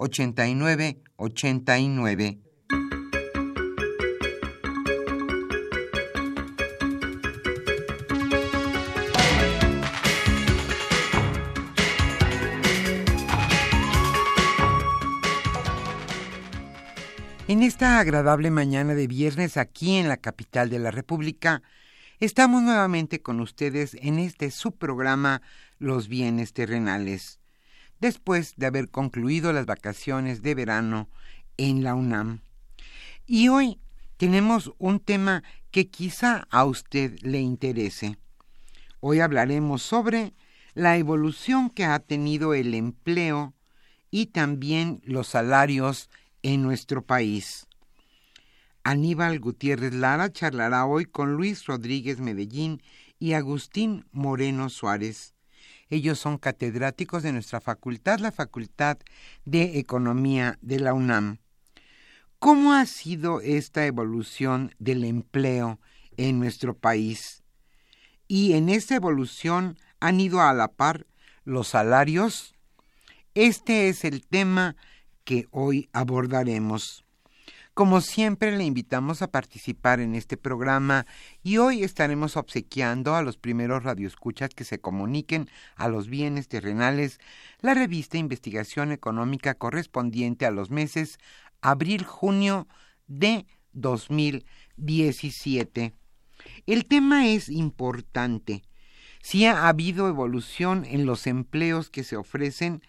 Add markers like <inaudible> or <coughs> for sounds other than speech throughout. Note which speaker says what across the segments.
Speaker 1: 8989. En esta agradable mañana de viernes aquí en la capital de la República, estamos nuevamente con ustedes en este subprograma Los bienes terrenales después de haber concluido las vacaciones de verano en la UNAM. Y hoy tenemos un tema que quizá a usted le interese. Hoy hablaremos sobre la evolución que ha tenido el empleo y también los salarios en nuestro país. Aníbal Gutiérrez Lara charlará hoy con Luis Rodríguez Medellín y Agustín Moreno Suárez. Ellos son catedráticos de nuestra facultad, la Facultad de Economía de la UNAM. ¿Cómo ha sido esta evolución del empleo en nuestro país? Y en esta evolución han ido a la par los salarios. Este es el tema que hoy abordaremos. Como siempre, le invitamos a participar en este programa y hoy estaremos obsequiando a los primeros radioescuchas que se comuniquen a los bienes terrenales la revista Investigación Económica correspondiente a los meses abril-junio de 2017. El tema es importante. Sí ha habido evolución en los empleos que se ofrecen,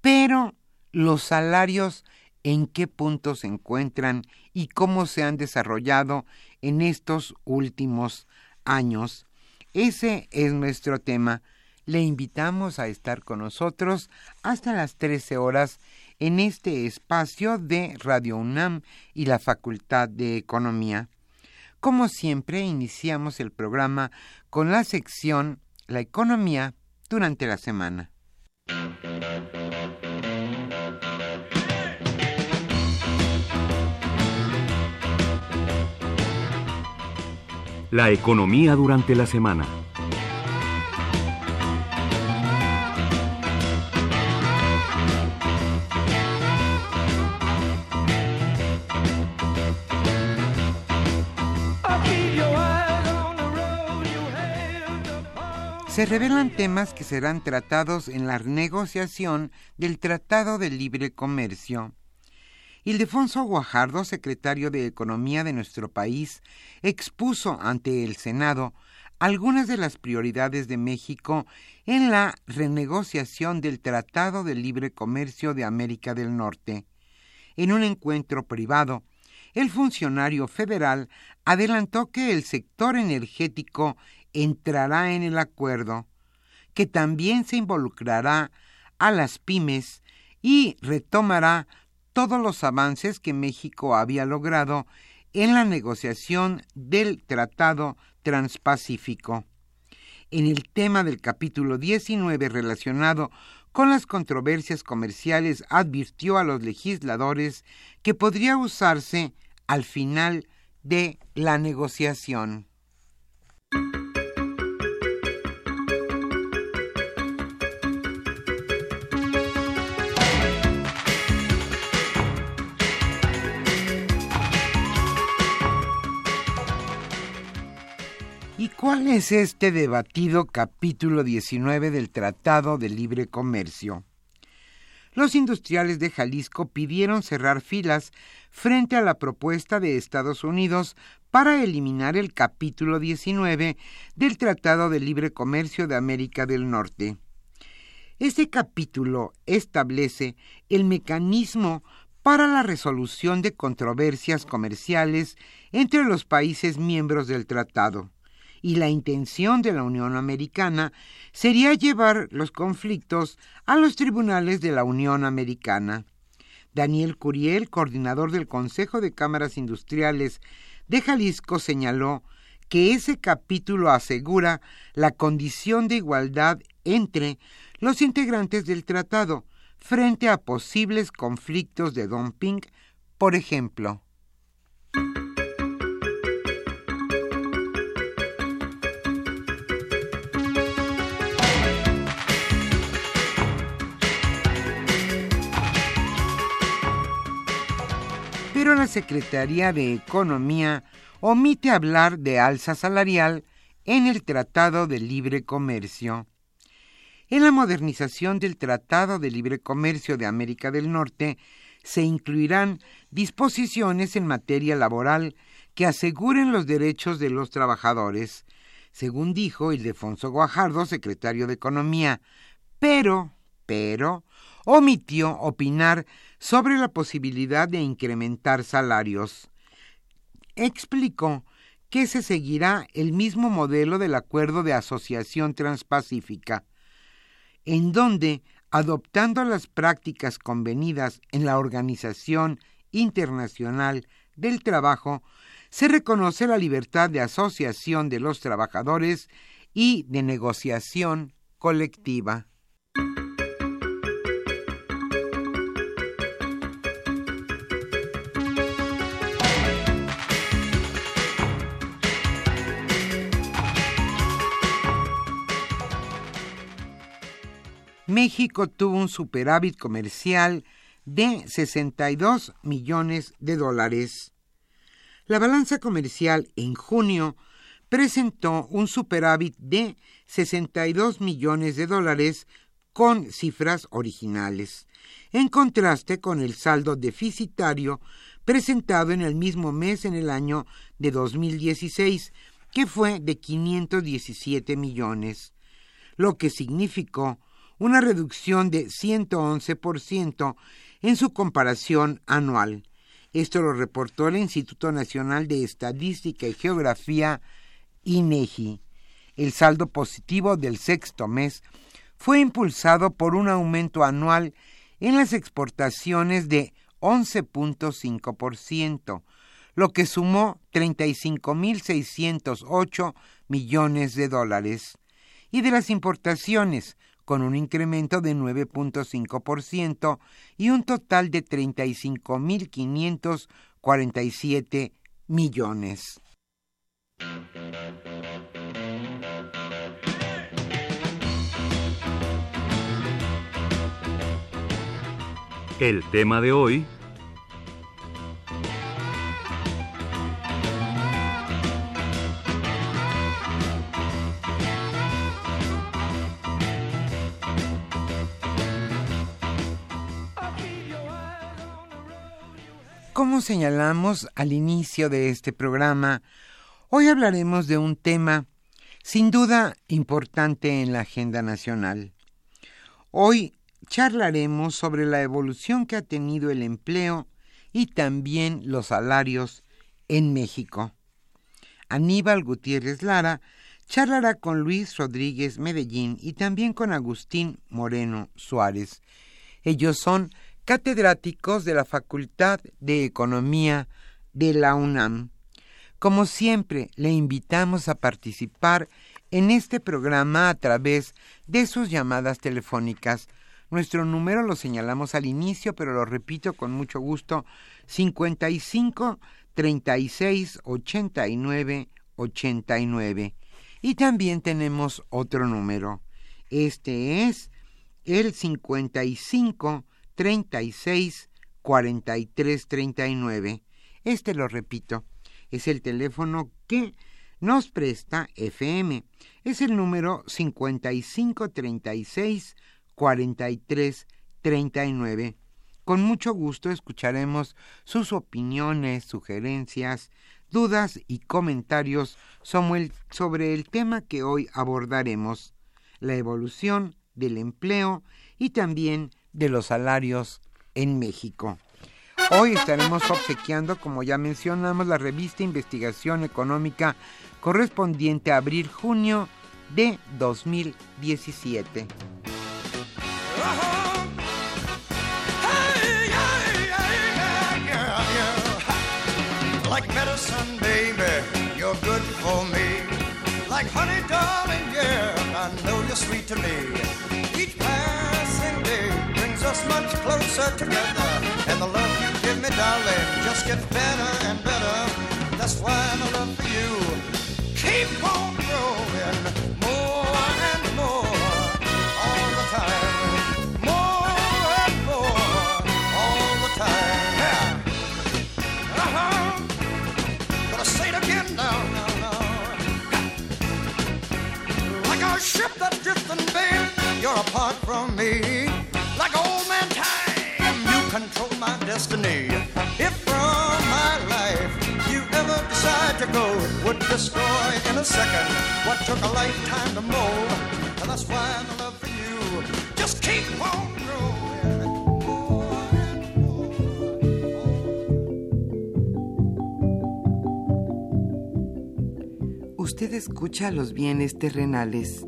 Speaker 1: pero los salarios en qué punto se encuentran y cómo se han desarrollado en estos últimos años. Ese es nuestro tema. Le invitamos a estar con nosotros hasta las 13 horas en este espacio de Radio UNAM y la Facultad de Economía. Como siempre, iniciamos el programa con la sección La economía durante la semana.
Speaker 2: La economía durante la semana.
Speaker 1: Se revelan temas que serán tratados en la negociación del Tratado de Libre Comercio. Ildefonso Guajardo, secretario de Economía de nuestro país, expuso ante el Senado algunas de las prioridades de México en la renegociación del Tratado de Libre Comercio de América del Norte. En un encuentro privado, el funcionario federal adelantó que el sector energético entrará en el acuerdo, que también se involucrará a las pymes y retomará todos los avances que México había logrado en la negociación del Tratado Transpacífico. En el tema del capítulo 19 relacionado con las controversias comerciales advirtió a los legisladores que podría usarse al final de la negociación. Cuál es este debatido capítulo 19 del Tratado de Libre Comercio? Los industriales de Jalisco pidieron cerrar filas frente a la propuesta de Estados Unidos para eliminar el capítulo 19 del Tratado de Libre Comercio de América del Norte. Este capítulo establece el mecanismo para la resolución de controversias comerciales entre los países miembros del tratado y la intención de la Unión Americana sería llevar los conflictos a los tribunales de la Unión Americana. Daniel Curiel, coordinador del Consejo de Cámaras Industriales de Jalisco, señaló que ese capítulo asegura la condición de igualdad entre los integrantes del tratado frente a posibles conflictos de dumping, por ejemplo. Pero la Secretaría de Economía omite hablar de alza salarial en el Tratado de Libre Comercio. En la modernización del Tratado de Libre Comercio de América del Norte se incluirán disposiciones en materia laboral que aseguren los derechos de los trabajadores, según dijo Ildefonso Guajardo, secretario de Economía, pero, pero, omitió opinar sobre la posibilidad de incrementar salarios. Explicó que se seguirá el mismo modelo del Acuerdo de Asociación Transpacífica, en donde, adoptando las prácticas convenidas en la Organización Internacional del Trabajo, se reconoce la libertad de asociación de los trabajadores y de negociación colectiva. México tuvo un superávit comercial de 62 millones de dólares. La balanza comercial en junio presentó un superávit de 62 millones de dólares con cifras originales, en contraste con el saldo deficitario presentado en el mismo mes en el año de 2016, que fue de 517 millones, lo que significó una reducción de 111% en su comparación anual. Esto lo reportó el Instituto Nacional de Estadística y Geografía, INEGI. El saldo positivo del sexto mes fue impulsado por un aumento anual en las exportaciones de 11.5%, lo que sumó 35.608 millones de dólares, y de las importaciones, con un incremento de 9.5% y un total de 35.547 millones.
Speaker 2: El tema de hoy
Speaker 1: Como señalamos al inicio de este programa, hoy hablaremos de un tema sin duda importante en la agenda nacional. Hoy charlaremos sobre la evolución que ha tenido el empleo y también los salarios en México. Aníbal Gutiérrez Lara charlará con Luis Rodríguez Medellín y también con Agustín Moreno Suárez. Ellos son catedráticos de la Facultad de Economía de la UNAM. Como siempre, le invitamos a participar en este programa a través de sus llamadas telefónicas. Nuestro número lo señalamos al inicio, pero lo repito con mucho gusto, 55 36 89 89. Y también tenemos otro número. Este es el 55 36 43 39. Este lo repito, es el teléfono que nos presta FM. Es el número 55 36 43 39. Con mucho gusto escucharemos sus opiniones, sugerencias, dudas y comentarios sobre el tema que hoy abordaremos, la evolución del empleo y también de los salarios en México. Hoy estaremos obsequiando, como ya mencionamos, la revista Investigación Económica correspondiente a abril-junio de 2017. medicine, baby, you're good for me. Like honey, darling, yeah, I know you're sweet to me. Each brings us much closer together. And the love you give me, darling, just gets better and better. That's why my love for you keep on growing. ship that's drifting, babe, you're apart from me. Like old man you control my destiny. If from my life you ever decide to go, would destroy in a second what took a lifetime to mold. And that's love for you just keep on. Usted escucha los bienes terrenales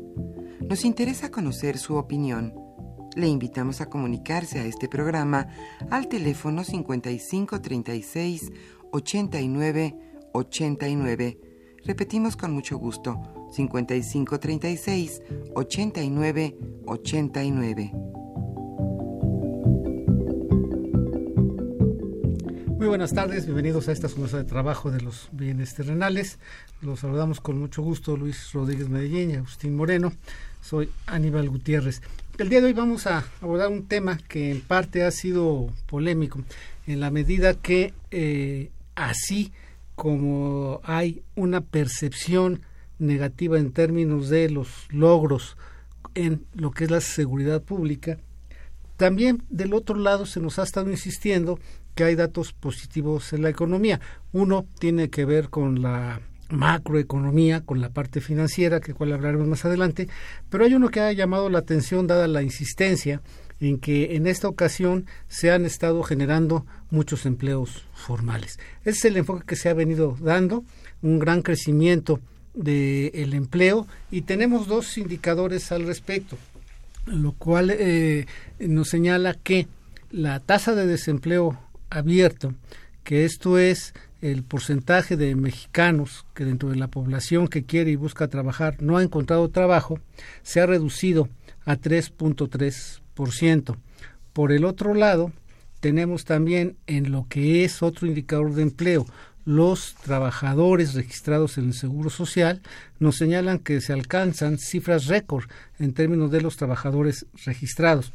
Speaker 1: Nos interesa conocer su opinión. Le invitamos a comunicarse a este programa al teléfono 55 36 89 89. Repetimos con mucho gusto 55 36 89 89.
Speaker 3: Muy buenas tardes, bienvenidos a esta mesa de trabajo de los bienes terrenales. Los saludamos con mucho gusto Luis Rodríguez Medellín y Agustín Moreno. Soy Aníbal Gutiérrez. El día de hoy vamos a abordar un tema que en parte ha sido polémico, en la medida que eh, así como hay una percepción negativa en términos de los logros en lo que es la seguridad pública, también del otro lado se nos ha estado insistiendo que hay datos positivos en la economía. Uno tiene que ver con la macroeconomía, con la parte financiera, que cual hablaremos más adelante, pero hay uno que ha llamado la atención dada la insistencia en que en esta ocasión se han estado generando muchos empleos formales. Ese es el enfoque que se ha venido dando, un gran crecimiento del empleo y tenemos dos indicadores al respecto, lo cual eh, nos señala que la tasa de desempleo abierto, que esto es el porcentaje de mexicanos que dentro de la población que quiere y busca trabajar no ha encontrado trabajo, se ha reducido a 3.3%. Por el otro lado, tenemos también en lo que es otro indicador de empleo, los trabajadores registrados en el Seguro Social nos señalan que se alcanzan cifras récord en términos de los trabajadores registrados.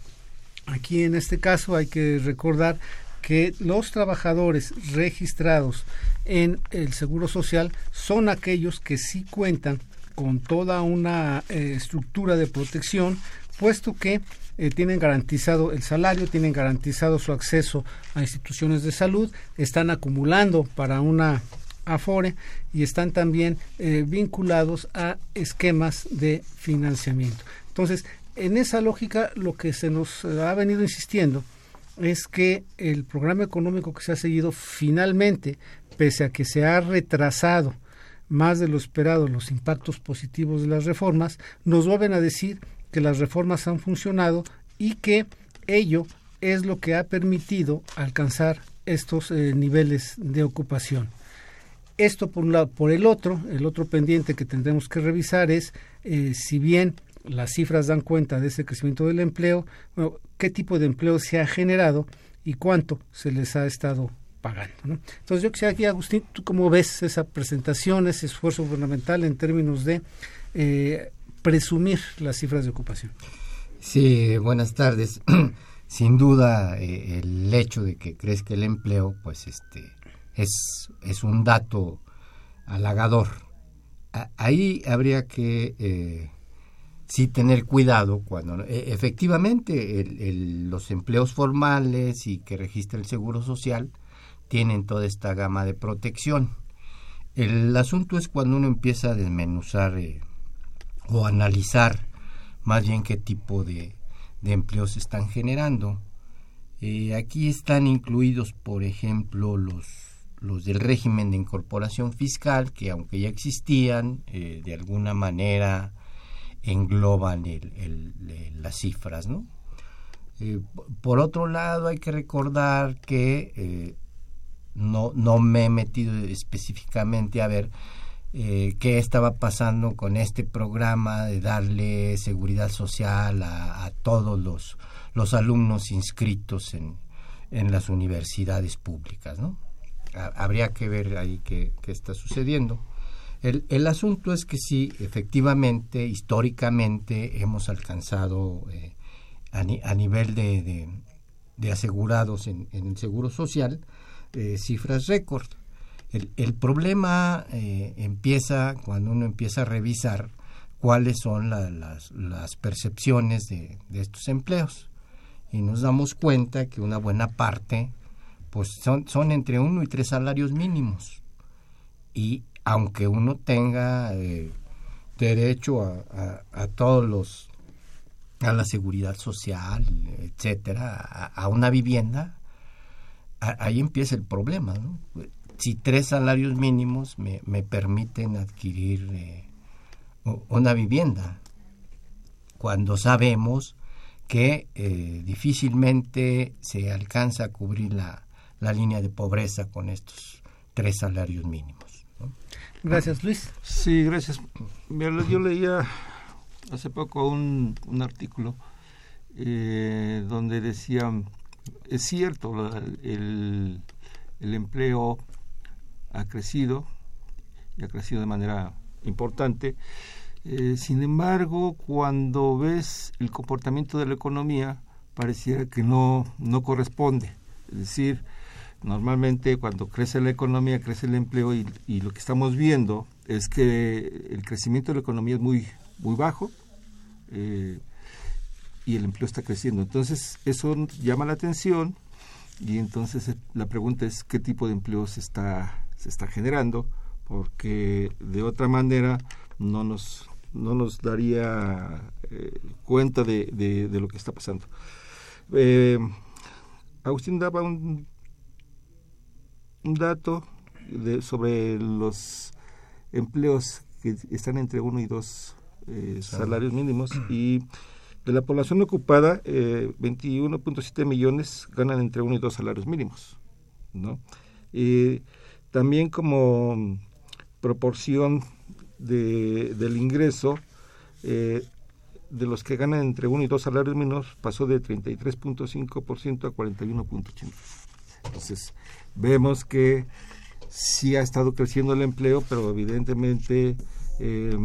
Speaker 3: Aquí en este caso hay que recordar que los trabajadores registrados en el Seguro Social son aquellos que sí cuentan con toda una eh, estructura de protección, puesto que eh, tienen garantizado el salario, tienen garantizado su acceso a instituciones de salud, están acumulando para una Afore y están también eh, vinculados a esquemas de financiamiento. Entonces, en esa lógica, lo que se nos ha venido insistiendo es que el programa económico que se ha seguido finalmente, pese a que se ha retrasado más de lo esperado los impactos positivos de las reformas, nos vuelven a decir que las reformas han funcionado y que ello es lo que ha permitido alcanzar estos eh, niveles de ocupación. Esto por un lado. Por el otro, el otro pendiente que tendremos que revisar es eh, si bien las cifras dan cuenta de ese crecimiento del empleo, qué tipo de empleo se ha generado y cuánto se les ha estado pagando. Entonces yo quisiera aquí, Agustín, ¿tú cómo ves esa presentación, ese esfuerzo gubernamental en términos de eh, presumir las cifras de ocupación?
Speaker 4: Sí, buenas tardes. <clears throat> Sin duda, eh, el hecho de que crezca el empleo, pues este es, es un dato halagador. ahí habría que eh, sí tener cuidado cuando e, efectivamente los empleos formales y que registra el Seguro Social tienen toda esta gama de protección. El asunto es cuando uno empieza a desmenuzar eh, o analizar más bien qué tipo de, empleos se están generando. Eh, aquí están incluidos, por ejemplo, los, los del régimen de incorporación fiscal, que aunque ya existían, eh, de alguna manera engloban las cifras, ¿no? por otro lado, hay que recordar que no, no me he metido específicamente a ver eh, qué estaba pasando con este programa de darle seguridad social a, todos los, los alumnos inscritos en, en las universidades públicas. ¿no? habría que ver ahí qué, qué está sucediendo. El, el, asunto es que sí, efectivamente, históricamente hemos alcanzado eh, a, nivel de, de, de asegurados en, en, el seguro social eh, cifras récord. El, el problema eh, empieza cuando uno empieza a revisar cuáles son las, las, percepciones de, estos empleos. Y nos damos cuenta que una buena parte pues son, son entre uno y tres salarios mínimos. Y aunque uno tenga eh, derecho a, todos los a la seguridad social, etcétera, a una vivienda, ahí empieza el problema. Si tres salarios mínimos me, me permiten adquirir eh, una vivienda, cuando sabemos que eh, difícilmente se alcanza a cubrir la, la, línea de pobreza con estos tres salarios mínimos.
Speaker 3: Gracias, Luis.
Speaker 5: Sí, gracias. Yo leía hace poco un, un artículo eh, donde decía es cierto, el, el empleo ha crecido y ha crecido de manera importante. Eh, sin embargo, cuando ves el comportamiento de la economía, pareciera que no, no corresponde. Es decir, normalmente cuando crece la economía, crece el empleo y, lo que estamos viendo es que el crecimiento de la economía es muy, muy bajo. Eh, y el empleo está creciendo. Entonces, eso llama la atención y entonces eh, la pregunta es qué tipo de empleo se está, se está generando, porque de otra manera no nos, no nos daría eh, cuenta de, de, lo que está pasando. Agustín daba un, un dato de, sobre los empleos que están entre uno y dos salarios mínimos y de la población ocupada, eh, 21.7 millones ganan entre uno y dos salarios mínimos. ¿no? también como proporción de, del ingreso, eh, de los que ganan entre uno y dos salarios mínimos, pasó de 33.5% a 41.8%. Entonces, vemos que sí ha estado creciendo el empleo, pero evidentemente... Eh,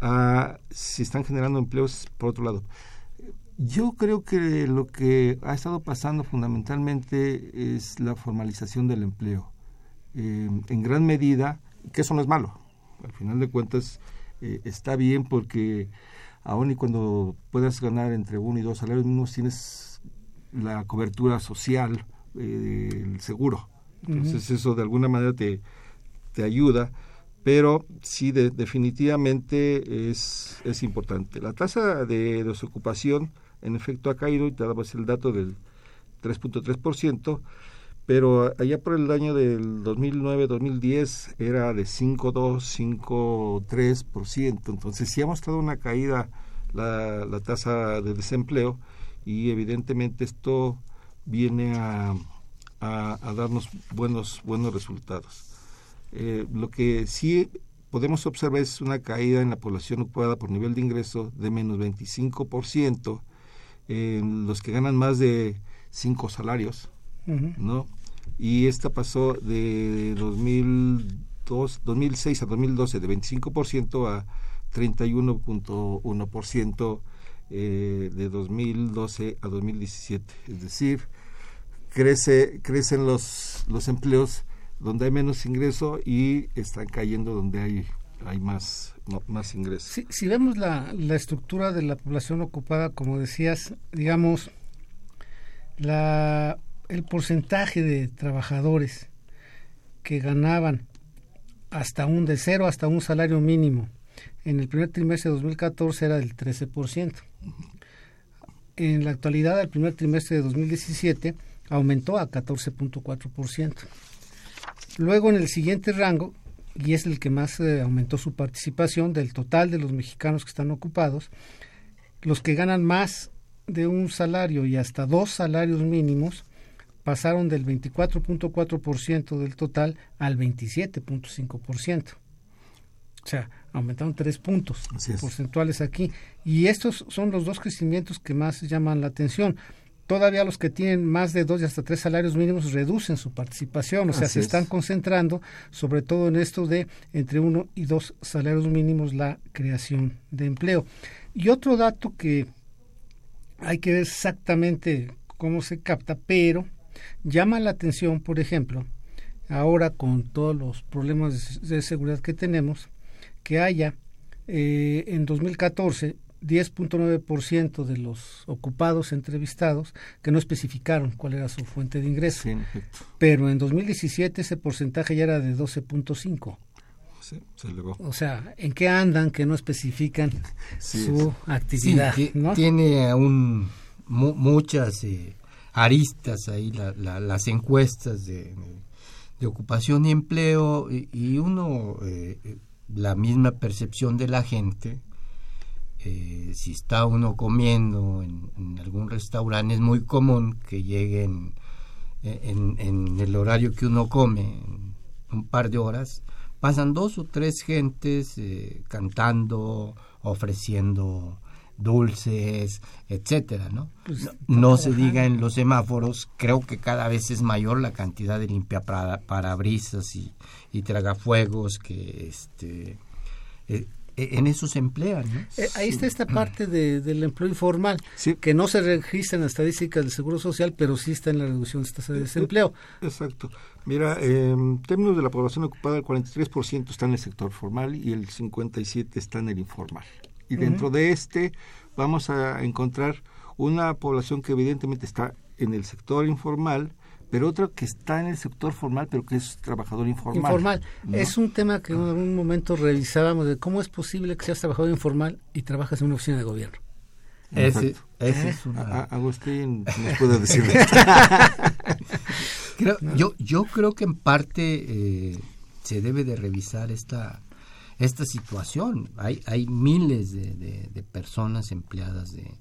Speaker 5: a si están generando empleos por otro lado. Yo creo que lo que ha estado pasando fundamentalmente es la formalización del empleo. Eh, en gran medida, que eso no es malo. Al final de cuentas, eh, está bien porque aun y cuando puedas ganar entre uno y dos salarios mínimos, tienes la cobertura social, eh, el seguro. Entonces, eso de alguna manera te, te ayuda pero sí definitivamente es, es importante. La tasa de desocupación en efecto ha caído y te damos el dato del 3.3%, pero allá por el año del 2009-2010 era de 5.2, 5.3%, entonces sí ha mostrado una caída la, la tasa de desempleo y evidentemente esto viene a, a, a darnos buenos, buenos resultados. Eh, lo que sí podemos observar es una caída en la población ocupada por nivel de ingreso de menos 25% en los que ganan más de cinco salarios, ¿no? y esta pasó de 2002, 2006 a 2012 de 25% a 31.1% eh, de 2012 a 2017. Es decir, crece, crecen los, los empleos donde hay menos ingreso y están cayendo donde hay, hay más, más ingresos.
Speaker 3: Si, si vemos la, la estructura de la población ocupada, como decías, digamos, la, el porcentaje de trabajadores que ganaban hasta un de cero hasta un salario mínimo en el primer trimestre de 2014 era del 13%. En la actualidad, el primer trimestre de 2017 aumentó a 14.4%. Luego, en el siguiente rango, y es el que más eh, aumentó su participación del total de los mexicanos que están ocupados, los que ganan más de un salario y hasta dos salarios mínimos pasaron del 24.4% del total al 27.5%. O sea, aumentaron tres puntos porcentuales aquí. Y estos son los dos crecimientos que más llaman la atención. Todavía los que tienen más de dos y hasta tres salarios mínimos reducen su participación, o sea, se están concentrando sobre todo en esto de entre uno y dos salarios mínimos la creación de empleo. Y otro dato que hay que ver exactamente cómo se capta, pero llama la atención, por ejemplo, ahora con todos los problemas de seguridad que tenemos, que haya eh, en 2014 10.9% de los ocupados entrevistados que no especificaron cuál era su fuente de ingreso. Pero en 2017 ese porcentaje ya era de 12.5. O sea, ¿en qué andan que no especifican <laughs> su actividad?
Speaker 4: Tiene aún muchas eh, aristas ahí las encuestas de, ocupación y empleo y, uno, eh, la misma percepción de la gente, eh, si está uno comiendo en, algún restaurante es muy común que lleguen en, en, el horario que uno come, un par de horas, pasan dos o tres gentes eh, cantando, ofreciendo dulces, etcétera, ¿no? Pues, no, se diga en los semáforos, creo que cada vez es mayor la cantidad de limpia para, parabrisas y, y tragafuegos que este eh, eh, en eso se emplean.
Speaker 3: ahí está esta parte del empleo informal, que no se registra en las estadísticas del Seguro Social, pero sí está en la reducción de tasas de desempleo.
Speaker 5: Exacto. Mira, en términos de la población ocupada, el 43% está en el sector formal y el 57% está en el informal. Y dentro de este vamos a encontrar una población que evidentemente está en el sector informal, pero otra que está en el sector formal, pero que es trabajador informal.
Speaker 3: Informal. Es un tema que en algún momento revisábamos de cómo es posible que seas trabajador informal y trabajas en una oficina de gobierno.
Speaker 4: Ese, ese es una...
Speaker 5: Agustín nos puede <laughs> decir
Speaker 4: yo, yo creo que en parte eh, se debe de revisar esta, esta situación. Hay, hay miles de, de, personas empleadas de,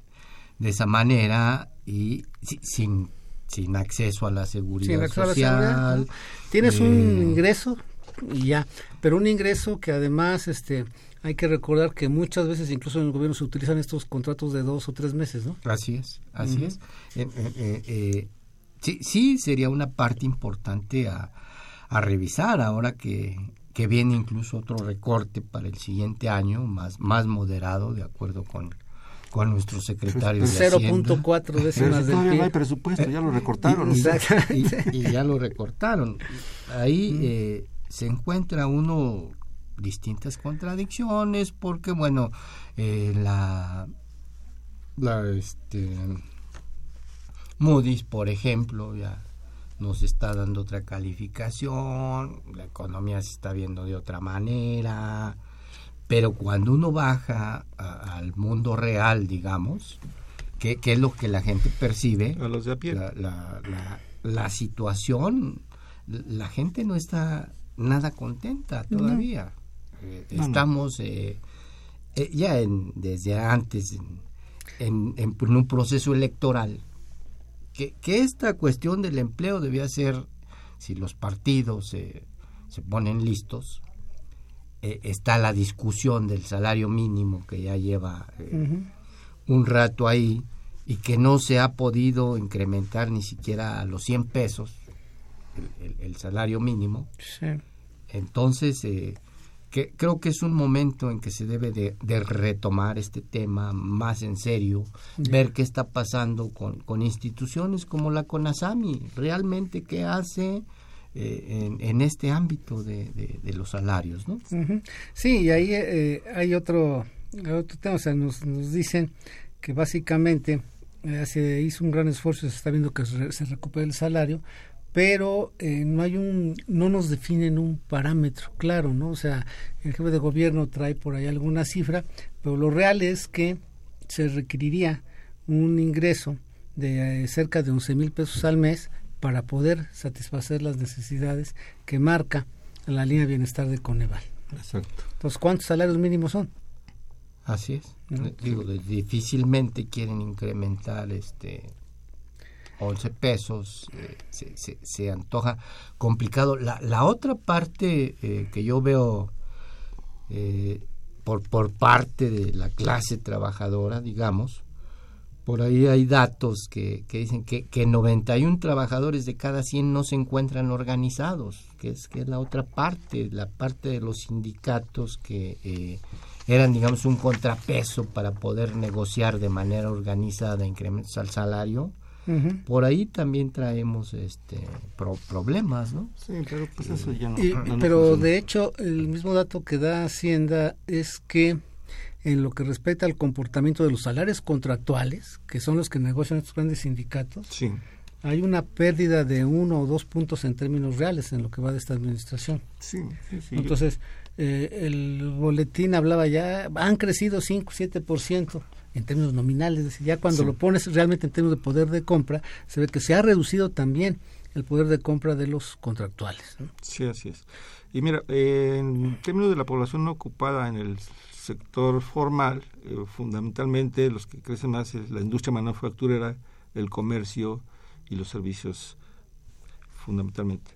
Speaker 4: de esa manera y sin, sin acceso a la seguridad social.
Speaker 3: Tienes un eh, ingreso y ya, pero un ingreso que además este hay que recordar que muchas veces incluso en el gobierno se utilizan estos contratos de dos o tres meses, ¿no?
Speaker 4: Así es, así es. Eh, eh, sí, sí sería una parte importante a, a revisar ahora que, que viene incluso otro recorte para el siguiente año, más, más moderado, de acuerdo con, con nuestro secretario de 0.4
Speaker 3: décimas del
Speaker 5: PIB. no hay presupuesto, ya lo recortaron.
Speaker 4: Y, ya lo recortaron. Ahí mm. eh, se encuentra uno distintas contradicciones porque, bueno, eh, la, la este, Moody's, por ejemplo, ya nos está dando otra calificación, la economía se está viendo de otra manera, pero cuando uno baja al mundo real, digamos, que, es lo que la gente percibe,
Speaker 5: a los de a pie.
Speaker 4: La, la, la, situación, la gente no está nada contenta todavía. Eh, estamos eh, eh, ya en, desde antes en, en, un proceso electoral que, que, esta cuestión del empleo debía ser, si los partidos se ponen listos, eh, está la discusión del salario mínimo que ya lleva eh, un rato ahí y que no se ha podido incrementar ni siquiera a los 100 pesos. el, salario mínimo. Entonces, eh, que, creo que es un momento en que se debe de, retomar este tema más en serio, ver qué está pasando con, con, instituciones como la CONASAMI, realmente qué hace eh, en, este ámbito de, de, los salarios. ¿no?
Speaker 3: Sí, y ahí eh, hay otro, otro tema, o sea, nos, nos dicen que básicamente eh, se hizo un gran esfuerzo, se está viendo que se, recupera el salario, pero eh, no hay un no nos definen un parámetro claro no o sea el jefe de gobierno trae por ahí alguna cifra pero lo real es que se requeriría un ingreso de eh, cerca de 11 mil pesos al mes para poder satisfacer las necesidades que marca la línea de bienestar de Coneval
Speaker 5: exacto
Speaker 3: entonces cuántos salarios mínimos son
Speaker 4: Así es. Digo, difícilmente quieren incrementar este 11 pesos, eh, se, se, antoja complicado. La, la otra parte eh, que yo veo eh, por, por parte de la clase trabajadora, digamos, por ahí hay datos que, que dicen que, que 91 trabajadores de cada 100 no se encuentran organizados, que es, que es la otra parte, la parte de los sindicatos que eran, digamos, un contrapeso para poder negociar de manera organizada incrementos al salario. Por ahí también traemos este problemas, ¿no?
Speaker 5: Sí, pero pues eso ya no.
Speaker 3: pero de hecho, el mismo dato que da Hacienda es que en lo que respecta al comportamiento de los salarios contractuales, que son los que negocian estos grandes sindicatos,
Speaker 5: sí.
Speaker 3: hay una pérdida de uno o dos puntos en términos reales en lo que va de esta administración.
Speaker 5: Sí, sí, sí.
Speaker 3: Entonces, eh, el boletín hablaba ya, han crecido 5, 7% en términos nominales, ya cuando lo pones realmente en términos de poder de compra, se ve que se ha reducido también el poder de compra de los contractuales.
Speaker 5: Sí, así es. Y mira, en términos de la población no ocupada en el sector formal, eh, fundamentalmente los que crecen más es la industria manufacturera, el comercio y los servicios, fundamentalmente.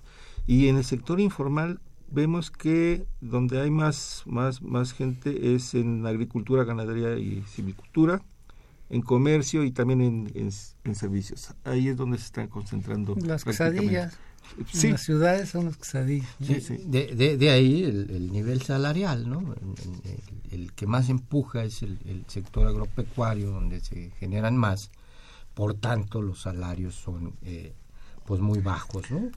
Speaker 5: Y en el sector informal vemos que donde hay más, más, más gente es en agricultura, ganadería y silvicultura, en comercio y también en, en, servicios. Ahí es donde se están concentrando.
Speaker 3: Las quesadillas. Sí. las ciudades son las quesadillas.
Speaker 4: De, de, ahí el, nivel salarial, ¿no? El, que más empuja es el, el, sector agropecuario, donde se generan más. Por tanto, los salarios son eh, pues muy bajos, ¿no?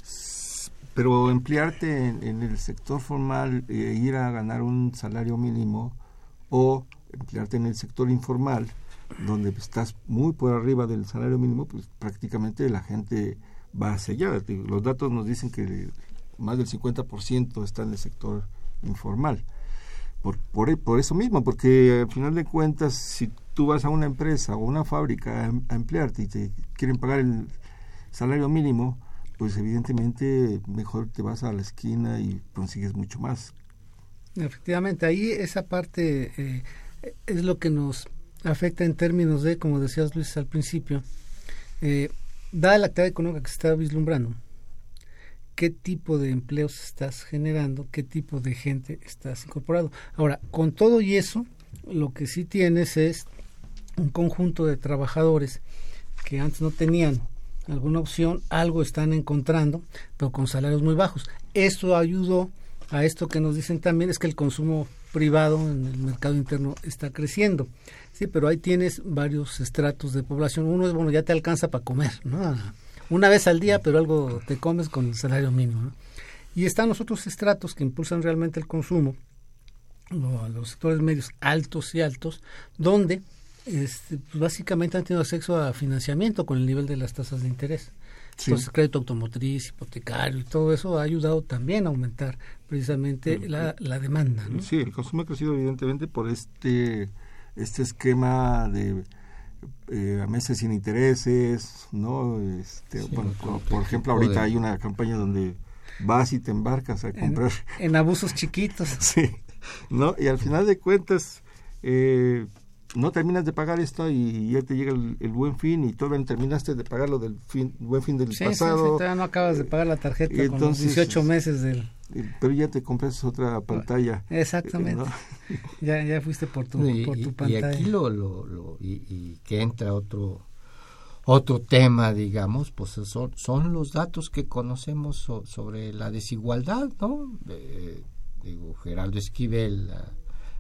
Speaker 5: pero emplearte en, el sector formal e ir a ganar un salario mínimo o emplearte en el sector informal donde estás muy por arriba del salario mínimo pues prácticamente la gente va hacia allá los datos nos dicen que más del 50% está en el sector informal. Por, por, por, eso mismo porque al final de cuentas si tú vas a una empresa o una fábrica a emplearte y te quieren pagar el salario mínimo pues evidentemente mejor te vas a la esquina y consigues mucho más.
Speaker 3: Efectivamente, ahí esa parte eh, es lo que nos afecta en términos de, como decías Luis al principio, eh, dada la actividad económica que se está vislumbrando, qué tipo de empleos estás generando, qué tipo de gente estás incorporando. Ahora, con todo y eso, lo que sí tienes es un conjunto de trabajadores que antes no tenían alguna opción, algo están encontrando, pero con salarios muy bajos. Esto ayudó a esto que nos dicen también, es que el consumo privado en el mercado interno está creciendo. Sí, pero ahí tienes varios estratos de población. Uno es, bueno, ya te alcanza para comer, ¿no? Una vez al día, pero algo te comes con el salario mínimo, Y están los otros estratos que impulsan realmente el consumo, los sectores medios altos y altos, donde este, pues, básicamente han tenido acceso a financiamiento con el nivel de las tasas de interés. Entonces, crédito automotriz, hipotecario y todo eso ha ayudado también a aumentar precisamente la, la, demanda. ¿no?
Speaker 5: Sí, el consumo ha crecido evidentemente por este, este esquema de eh, a meses sin intereses, ¿no? Este, bueno, por, ejemplo, ahorita hay una campaña donde vas y te embarcas a comprar.
Speaker 3: En, abusos chiquitos. <laughs>
Speaker 5: sí, ¿no? Y al final de cuentas, eh, no terminas de pagar esto y ya te llega el, buen fin y todavía no terminaste de pagar lo del fin, buen fin del pasado. Sí,
Speaker 3: todavía no acabas de pagar la tarjeta con los 18 meses del...
Speaker 5: Pero ya te compras otra pantalla.
Speaker 3: Exactamente. <laughs> ya, ya fuiste por tu, por tu pantalla.
Speaker 4: Y aquí lo, lo, lo y, que entra otro otro tema, digamos, pues son, son los datos que conocemos sobre la desigualdad, ¿no? digo, Geraldo Esquivel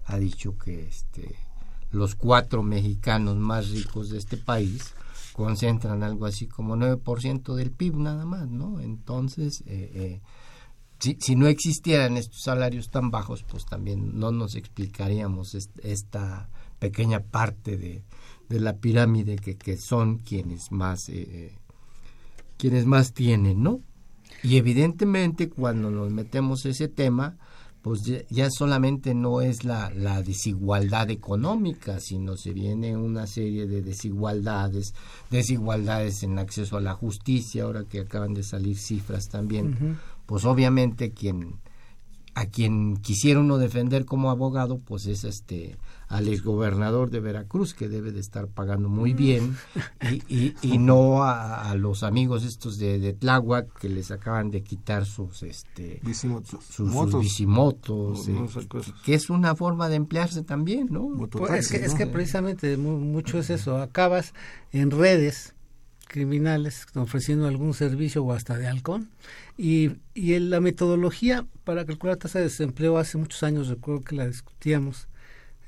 Speaker 4: ha, dicho que este, los cuatro mexicanos más ricos de este país concentran algo así como 9% del PIB nada más, ¿no? Entonces, eh, eh, si, no existieran estos salarios tan bajos, pues también no nos explicaríamos esta pequeña parte de, de la pirámide que, que son quienes más eh, quienes más tienen, ¿no? Y evidentemente cuando nos metemos ese tema, pues ya, solamente no es la, la, desigualdad económica, sino se viene una serie de desigualdades, desigualdades en acceso a la justicia, ahora que acaban de salir cifras también, pues obviamente quien a quien quisiera uno defender como abogado, pues es este al exgobernador de Veracruz, que debe de estar pagando muy mm. bien, y, y, <laughs> no a, los amigos estos de, de, Tláhuac, que les acaban de quitar sus este sus, bicimotos, eh, que es una forma de emplearse también, ¿no?
Speaker 3: Pues es, que, es que precisamente mucho es eso, acabas en redes criminales ofreciendo algún servicio o hasta de halcón. Y, y la metodología para calcular tasa de desempleo hace muchos años, recuerdo que la discutíamos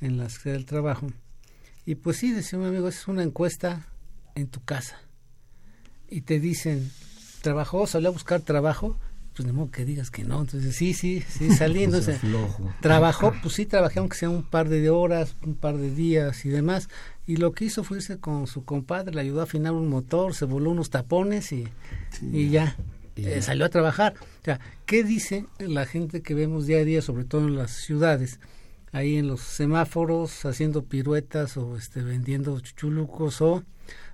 Speaker 3: en la Secretaría del Trabajo. Y pues sí, decía un amigo, es una encuesta en tu casa. Y te dicen, ¿trabajó? ¿Salió a buscar trabajo? Pues de modo que digas que no. Entonces, sí, sí, sí, <laughs> saliendo. trabajó, pues sí, trabajé aunque sea un par de horas, un par de días y demás y lo que hizo fue irse con su compadre, le ayudó a afinar un motor, se voló unos tapones y, y ya, eh, salió a trabajar. O sea, ¿qué dice la gente que vemos día a día, sobre todo en las ciudades, ahí en los semáforos, haciendo piruetas o este, vendiendo chuchulucos o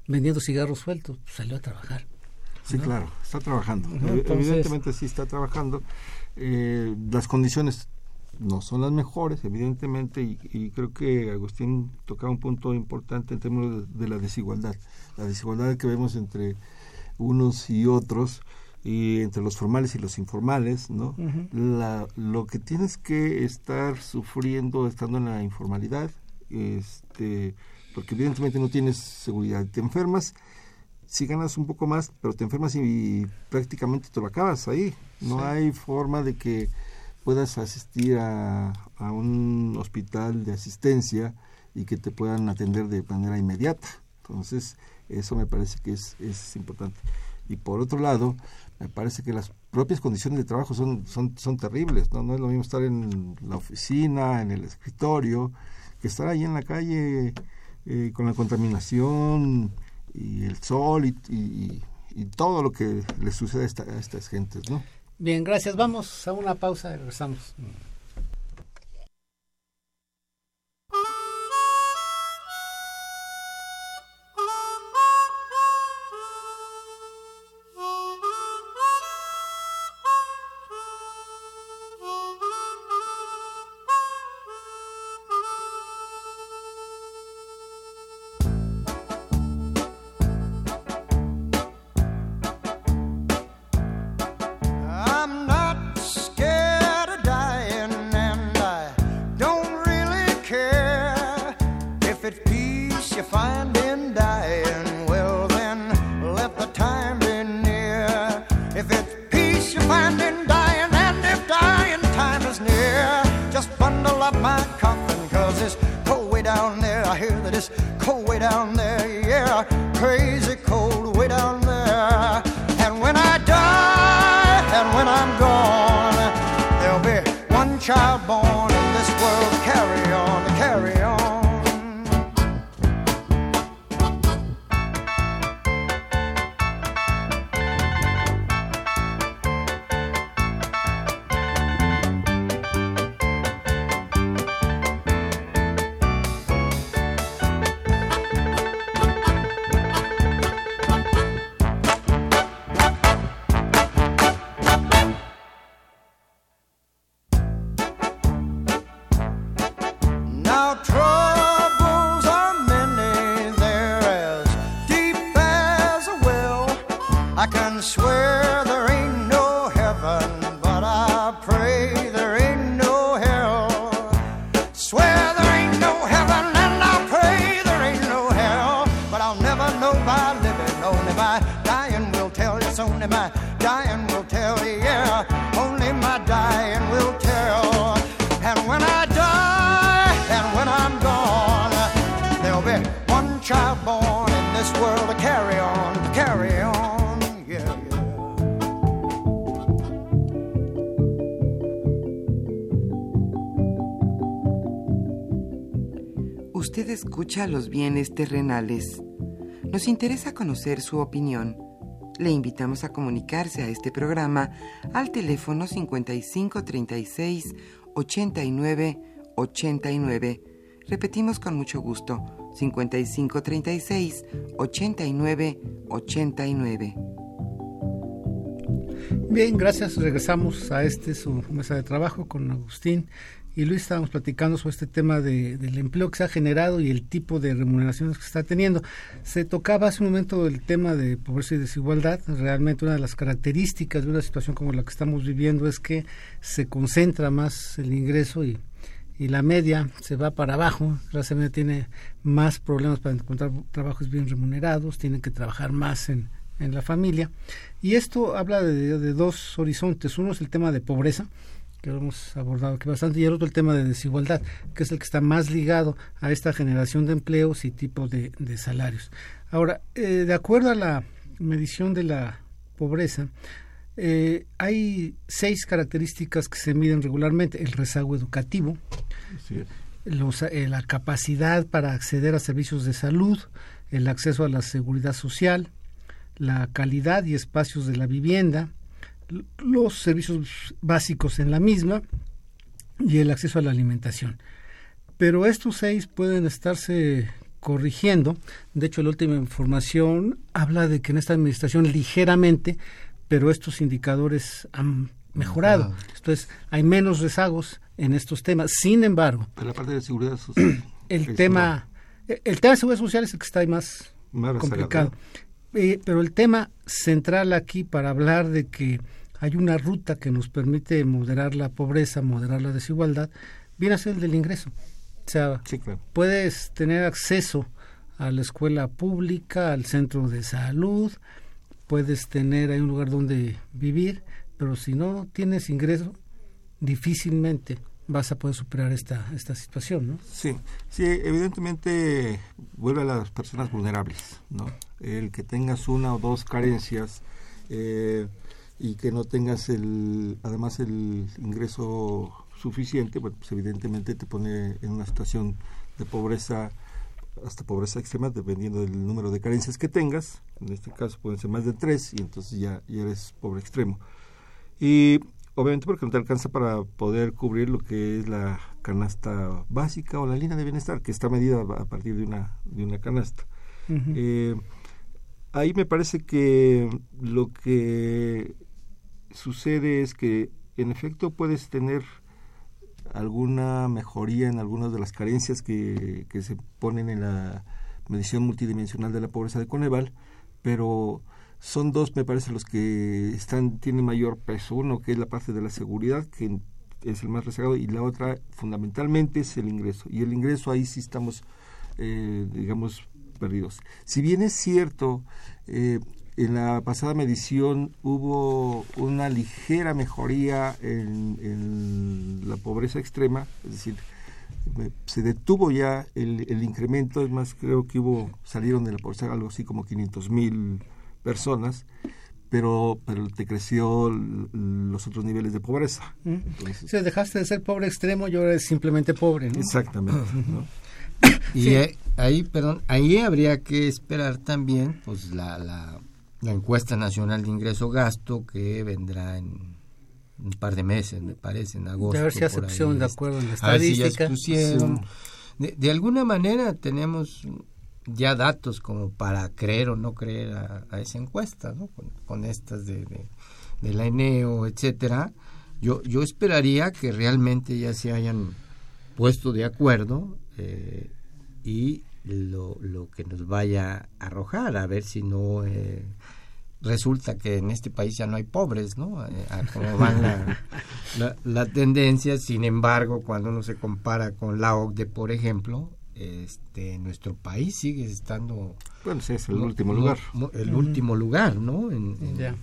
Speaker 3: vendiendo cigarros sueltos? Pues, salió a trabajar.
Speaker 5: Sí, claro, está trabajando. Evidentemente sí está trabajando. Eh, las condiciones no son las mejores, evidentemente, y, creo que Agustín tocaba un punto importante en términos de, la desigualdad, la desigualdad que vemos entre unos y otros, y entre los formales y los informales, ¿no? la, lo que tienes que estar sufriendo estando en la informalidad, este, porque evidentemente no tienes seguridad, te enfermas, si ganas un poco más, pero te enfermas y, prácticamente te lo acabas ahí, no hay forma de que puedas asistir a, un hospital de asistencia y que te puedan atender de manera inmediata. Entonces, eso me parece que es, es importante. Y por otro lado, me parece que las propias condiciones de trabajo son, son, son terribles, ¿no? No es lo mismo estar en la oficina, en el escritorio, que estar ahí en la calle eh, con la contaminación y el sol y, y, todo lo que le sucede a, esta, a estas gentes, ¿no?
Speaker 3: Bien, gracias. Vamos a una pausa y regresamos.
Speaker 1: If
Speaker 6: it's peace you find in dying, and if dying time is near, just bundle up my coffin, cause it's cold way down there. I hear that it's cold way down there, yeah, crazy.
Speaker 1: Los bienes terrenales. Nos interesa conocer su opinión. Le invitamos a comunicarse a este programa al teléfono 5536 89 89. Repetimos con mucho gusto, 5536 89 89.
Speaker 3: Bien, gracias. Regresamos a este su mesa de trabajo con Agustín y Luis. Estábamos platicando sobre este tema de, del empleo que se ha generado y el tipo de remuneraciones que está teniendo. Se tocaba hace un momento el tema de pobreza y desigualdad. Realmente una de las características de una situación como la que estamos viviendo es que se concentra más el ingreso y la media se va para abajo, media tiene más problemas para encontrar trabajos bien remunerados, tienen que trabajar más en, en la familia. Y esto habla de, de, dos horizontes. Uno es el tema de pobreza, que lo hemos abordado aquí bastante, y el otro el tema de desigualdad, que es el que está más ligado a esta generación de empleos y tipo de, de salarios. Ahora, eh, de acuerdo a la medición de la pobreza, eh, hay seis características que se miden regularmente. El rezago educativo, sí. los, eh, la capacidad para acceder a servicios de salud, el acceso a la seguridad social, la calidad y espacios de la vivienda, los servicios básicos en la misma y el acceso a la alimentación. Pero estos seis pueden estarse corrigiendo. De hecho, la última información habla de que en esta administración ligeramente pero estos indicadores han mejorado. Entonces, hay menos rezagos en estos temas. Sin embargo,
Speaker 5: Pero la parte de seguridad social, <clears throat>
Speaker 3: el tema, no. el tema de seguridad social es el que está ahí más, más complicado. Eh, pero el tema central aquí para hablar de que hay una ruta que nos permite moderar la pobreza, moderar la desigualdad, viene a ser el del ingreso. O sea,
Speaker 5: sí, claro.
Speaker 3: puedes tener acceso a la escuela pública, al centro de salud, puedes tener hay un lugar donde vivir, pero si no tienes ingreso, difícilmente vas a poder superar esta, esta situación, ¿no?
Speaker 5: Sí, sí, evidentemente vuelve a las personas vulnerables, ¿no? El que tengas una o dos carencias eh, y que no tengas el, además el ingreso suficiente, pues evidentemente te pone en una situación de pobreza hasta pobreza extrema dependiendo del número de carencias que tengas. En este caso pueden ser más de tres y entonces ya, ya eres pobre extremo. Y obviamente porque no te alcanza para poder cubrir lo que es la canasta básica o la línea de bienestar, que está medida a partir de una, de una canasta. Uh -huh. eh, ahí me parece que lo que sucede es que en efecto puedes tener alguna mejoría en algunas de las carencias que, que, se ponen en la medición multidimensional de la pobreza de Coneval, pero son dos, me parece, los que están tienen mayor peso. Uno que es la parte de la seguridad, que es el más rezagado, y la otra, fundamentalmente, es el ingreso. Y el ingreso ahí sí estamos, eh, digamos, perdidos. Si bien es cierto, eh, en la pasada medición hubo una ligera mejoría en, en, la pobreza extrema, es decir, se detuvo ya el, el, incremento, es más, creo que hubo, salieron de la pobreza algo así como 500 mil personas, pero, pero te creció los otros niveles de pobreza.
Speaker 3: Mm. Entonces, o sea, dejaste de ser pobre extremo y ahora eres simplemente pobre, ¿no?
Speaker 5: Exactamente. ¿no?
Speaker 4: Y sí. ahí, perdón, ahí habría que esperar también, pues, la, la la encuesta nacional de ingreso gasto que vendrá en un par de meses me parece en agosto
Speaker 3: a ver si de acuerdo en la estadística
Speaker 4: si pusieron. Sí. De, de, alguna manera tenemos ya datos como para creer o no creer a, a esa encuesta ¿no? con, con estas de, de, de, la ENEO etcétera yo yo esperaría que realmente ya se hayan puesto de acuerdo eh, y lo, lo que nos vaya a arrojar, a ver si no eh, resulta que en este país ya no hay pobres, ¿no? Eh, a cómo van la, <laughs> la, la, tendencia, sin embargo, cuando uno se compara con la OCDE, por ejemplo, este nuestro país sigue estando...
Speaker 5: Bueno, sí, es el no, último lugar.
Speaker 4: No, el uh -huh. último lugar, ¿no? En, en,
Speaker 3: ya.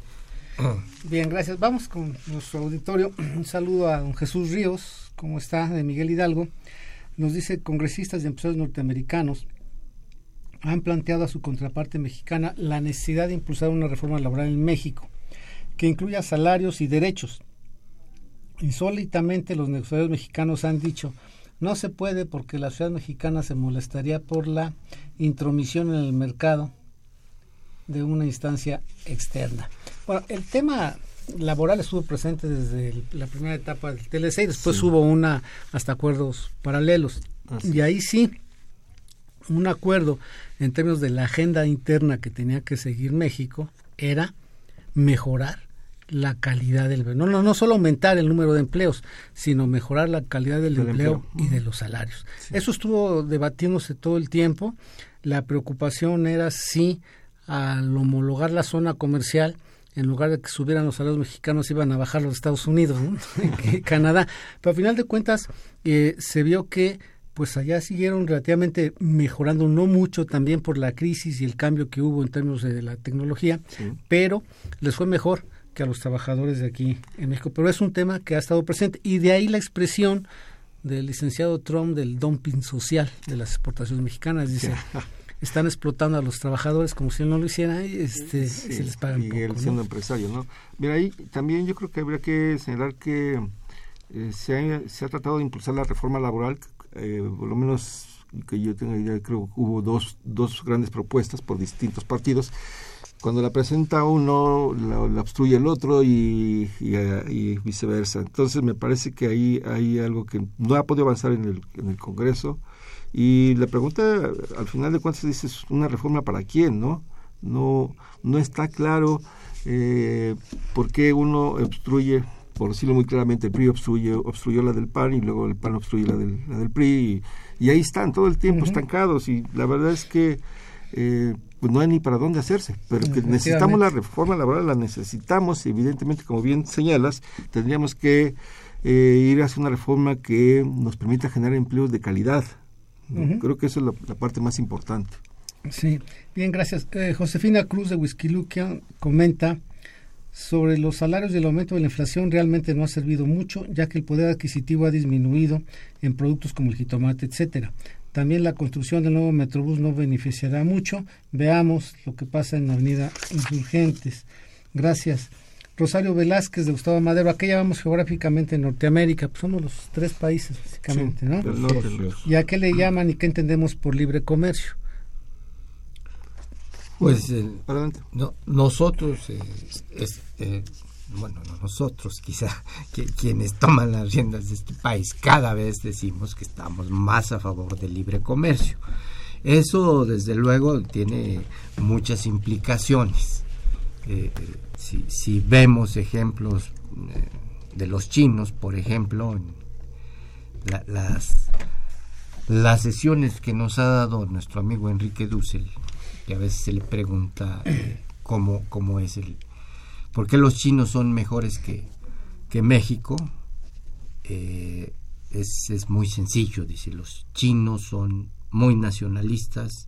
Speaker 3: <clears throat> Bien, gracias. Vamos con nuestro auditorio. <clears throat> Un saludo a don Jesús Ríos, ¿cómo está? De Miguel Hidalgo nos dice congresistas y empresarios norteamericanos han planteado a su contraparte mexicana la necesidad de impulsar una reforma laboral en México que incluya salarios y derechos. Insólitamente los negociadores mexicanos han dicho no se puede porque la ciudad mexicana se molestaría por la intromisión en el mercado de una instancia externa. Bueno, el tema laboral estuvo presente desde la primera etapa del TLC y después hubo una hasta acuerdos paralelos. Y ahí sí, un acuerdo en términos de la agenda interna que tenía que seguir México era mejorar la calidad del no no no solo aumentar el número de empleos sino mejorar la calidad del, empleo, y de los salarios. Eso estuvo debatiéndose todo el tiempo. La preocupación era si al homologar la zona comercial en lugar de que subieran los salarios mexicanos iban a bajar los Estados Unidos <laughs> Canadá. Pero al final de cuentas eh, se vio que pues allá siguieron relativamente mejorando, no mucho también por la crisis y el cambio que hubo en términos de la tecnología, pero les fue mejor que a los trabajadores de aquí en México. Pero es un tema que ha estado presente. Y de ahí la expresión del licenciado Trump del dumping social de las exportaciones mexicanas. Dice, <laughs> están explotando a los trabajadores como si él no lo hiciera y este, se les pagan
Speaker 5: Y él siendo empresario, ¿no? Mira, ahí también yo creo que habría que señalar que eh, se, ha, se ha tratado de impulsar la reforma laboral eh, por lo menos que yo tenga idea, creo que hubo dos, dos grandes propuestas por distintos partidos. Cuando la presenta uno, la, obstruye el otro y, y, viceversa. Entonces me parece que ahí hay algo que no ha podido avanzar en el, en el Congreso. Y la pregunta, al final de cuentas, dice, ¿es una reforma para quién? ¿No, no, no está claro eh, por qué uno obstruye por decirlo muy claramente, el PRI obstruyó, obstruyó la del PAN y luego el PAN obstruye la del, la del PRI y, ahí están todo el tiempo estancados y la verdad es que eh, pues no hay ni para dónde hacerse, pero que necesitamos la reforma laboral, la necesitamos, evidentemente, como bien señalas, tendríamos que eh, ir hacia una reforma que nos permita generar empleos de calidad. Creo que eso es la, parte más importante.
Speaker 3: Sí, bien, gracias. Eh, Josefina Cruz de Whisky comenta sobre los salarios y el aumento de la inflación realmente no ha servido mucho, ya que el poder adquisitivo ha disminuido en productos como el jitomate, etcétera. También la construcción del nuevo Metrobús no beneficiará mucho. Veamos lo que pasa en la avenida Insurgentes. Gracias. Rosario Velázquez de Gustavo Madero, aquella vamos geográficamente en Norteamérica, pues somos los tres países básicamente, ¿no? ¿Y a qué le llaman y qué entendemos por libre comercio?
Speaker 4: Pues no, nosotros, eh, eh, bueno, no nosotros, <laughs> quizá que, quienes toman las riendas de este país, cada vez decimos que estamos más a favor del libre comercio. Eso, desde luego, tiene muchas implicaciones. Eh, si, si, vemos ejemplos de los chinos, por ejemplo, las, las sesiones que nos ha dado nuestro amigo Enrique Dussel, que a veces se le pregunta eh, cómo, cómo es el... ¿Por qué los chinos son mejores que, que México? Eh, es, es, muy sencillo, dice, los chinos son muy nacionalistas,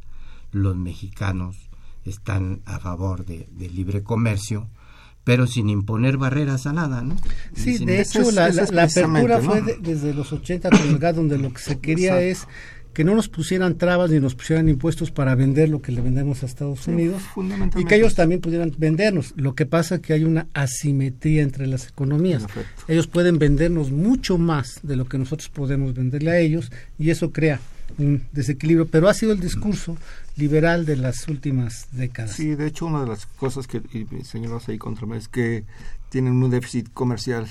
Speaker 4: los mexicanos están a favor de, libre comercio, pero sin imponer barreras a nada, ¿no?
Speaker 3: Sí, de hecho, la, apertura fue desde los 80 con el GATT, donde lo que se quería es que no nos pusieran trabas ni nos pusieran impuestos para vender lo que le vendemos a Estados Unidos y que ellos también pudieran vendernos. Lo que pasa es que hay una asimetría entre las economías. Ellos pueden vendernos mucho más de lo que nosotros podemos venderle a ellos y eso crea un desequilibrio, pero ha sido el discurso liberal de las últimas décadas.
Speaker 5: Sí, de hecho una de las cosas que señalas ahí contra mí es que tienen un déficit comercial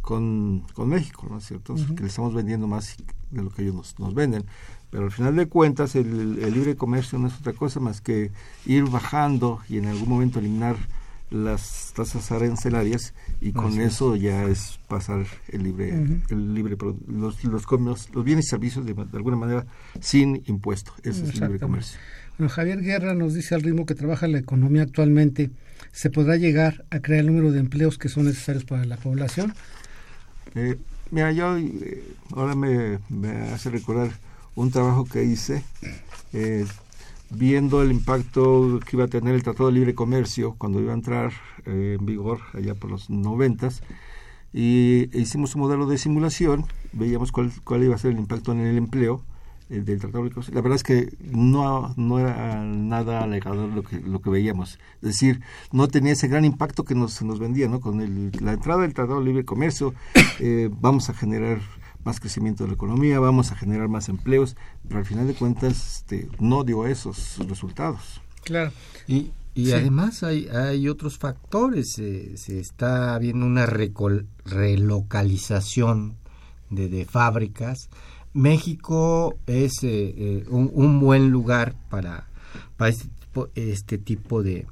Speaker 5: con, con México, ¿no es cierto? Que le estamos vendiendo más de lo que ellos nos, nos venden. Pero al final de cuentas el, libre comercio no es otra cosa más que ir bajando y en algún momento eliminar las tasas arancelarias y con eso ya es pasar el libre el libre los los, los bienes y servicios de, alguna manera sin impuesto. Ese es el libre comercio.
Speaker 3: Bueno, Javier Guerra nos dice al ritmo que trabaja la economía actualmente se podrá llegar a crear el número de empleos que son necesarios para la población
Speaker 5: eh, mira yo eh, ahora me, me hace recordar un trabajo que hice eh, viendo el impacto que iba a tener el Tratado de Libre Comercio cuando iba a entrar eh, en vigor allá por los noventas y hicimos un modelo de simulación, veíamos cuál, cuál iba a ser el impacto en el empleo eh, del Tratado de Libre Comercio. La verdad es que no, no era nada alegador lo que, lo que veíamos, es decir, no tenía ese gran impacto que nos, nos vendía, ¿no? Con el, la entrada del Tratado de Libre Comercio <coughs> vamos a generar más crecimiento de la economía, vamos a generar más empleos, pero al final de cuentas este, no dio esos resultados.
Speaker 3: Claro.
Speaker 4: Y, y además hay, hay otros factores, se está viendo una relocalización de, de fábricas. México es eh, eh, un, un, buen lugar para, para este tipo, este tipo de,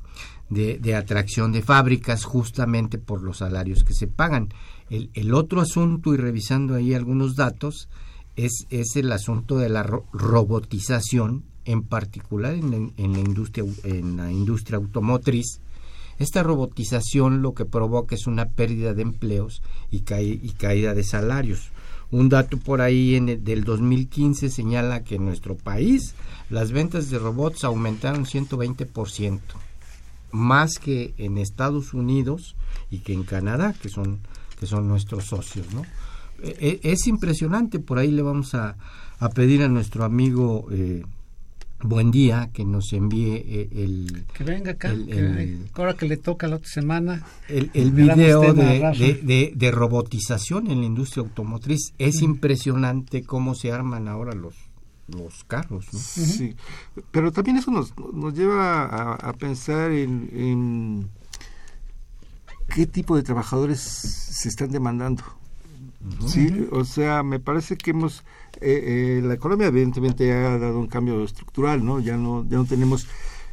Speaker 4: de, de, atracción de fábricas justamente por los salarios que se pagan. El, otro asunto, y revisando ahí algunos datos, es, es el asunto de la ro robotización, en particular en en la, industria, en la industria automotriz. Esta robotización lo que provoca es una pérdida de empleos y, y caída de salarios. Un dato por ahí en el, del 2015 señala que en nuestro país las ventas de robots aumentaron 120%, más que en Estados Unidos y que en Canadá, que son, que son nuestros socios. ¿no? E, es impresionante, por ahí le vamos a, a pedir a nuestro amigo eh, Buen día que nos envíe eh, el
Speaker 3: que venga acá el, el, que, ahora que le toca la otra semana
Speaker 4: el, el video de, de, de, de, robotización en la industria automotriz es mm. impresionante cómo se arman ahora los los carros ¿no?
Speaker 5: sí pero también eso nos, nos lleva a, a pensar en, en qué tipo de trabajadores se están demandando Uh -huh. Sí, o sea, me parece que hemos eh, eh, la economía evidentemente ha dado un cambio estructural, ¿no? Ya no ya no tenemos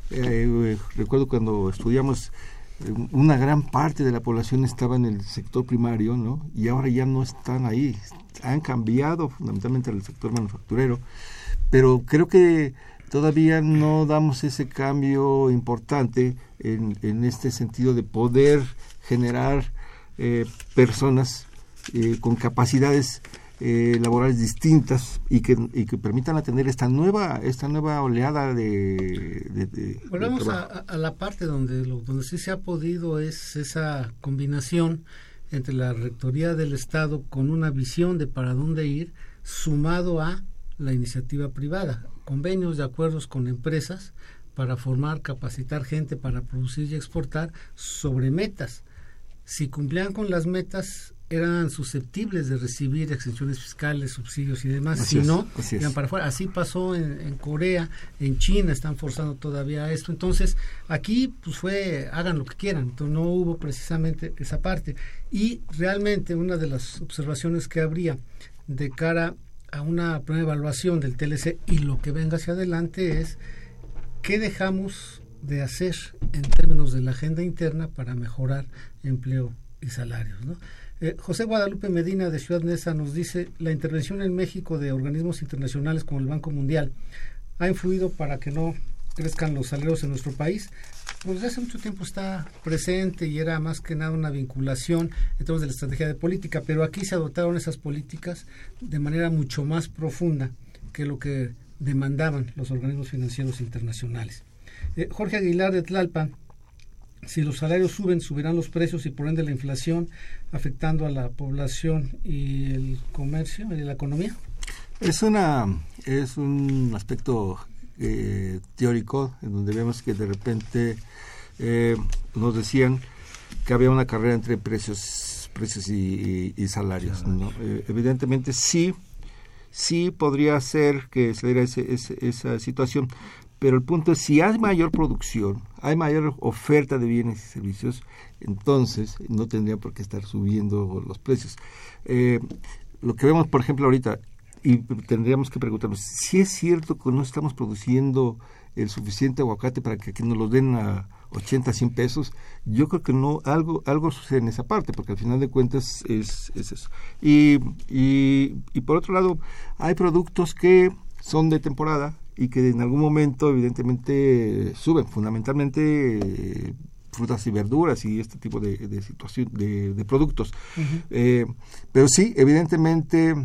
Speaker 5: eh, recuerdo cuando estudiamos una gran parte de la población estaba en el sector primario, ¿no? Y ahora ya no están ahí. Han cambiado fundamentalmente el sector manufacturero, pero creo que todavía no damos ese cambio importante en, en este sentido de poder generar eh, personas eh, con capacidades eh, laborales distintas y que, y que permitan atender esta nueva esta nueva oleada de, de, de
Speaker 3: volvemos de a, a, la parte donde lo, donde sí se ha podido es esa combinación entre la rectoría del estado con una visión de para dónde ir sumado a la iniciativa privada convenios de acuerdos con empresas para formar capacitar gente para producir y exportar sobre metas si cumplían con las metas eran susceptibles de recibir exenciones fiscales, subsidios y demás.
Speaker 5: Así
Speaker 3: si no, para afuera. Así pasó en, en, Corea, en China están forzando todavía esto. Entonces, aquí pues fue, hagan lo que quieran. Entonces, no hubo precisamente esa parte. Y realmente una de las observaciones que habría de cara a una primera evaluación del TLC y lo que venga hacia adelante es qué dejamos de hacer en términos de la agenda interna para mejorar empleo y salarios. Eh, José Guadalupe Medina de Ciudad Neza nos dice, la intervención en México de organismos internacionales como el Banco Mundial ha influido para que no crezcan los salarios en nuestro país. Pues desde hace mucho tiempo está presente y era más que nada una vinculación en términos de la estrategia de política, pero aquí se adoptaron esas políticas de manera mucho más profunda que lo que demandaban los organismos financieros internacionales. Eh, Jorge Aguilar de Tlalpan si los salarios suben, subirán los precios y por ende la inflación, afectando a la población y el comercio y la economía?
Speaker 5: Es, una, es un aspecto eh, teórico en donde vemos que de repente eh, nos decían que había una carrera entre precios, precios y, y, y salarios. ¿no? Eh, evidentemente sí, sí podría ser que se diera ese, ese, esa situación, pero el punto es si hay mayor producción, hay mayor oferta de bienes y servicios, entonces no tendría por qué estar subiendo los precios. Eh, lo que vemos, por ejemplo, ahorita, y tendríamos que preguntarnos, si es cierto que no estamos produciendo el suficiente aguacate para que aquí nos lo den a 80, 100 pesos, yo creo que no, algo, algo sucede en esa parte, porque al final de cuentas es, es eso. Y, y, y por otro lado, hay productos que son de temporada, y que en algún momento evidentemente suben, fundamentalmente eh, frutas y verduras y este tipo de, de situación de, de productos. Uh -huh. eh, pero sí, evidentemente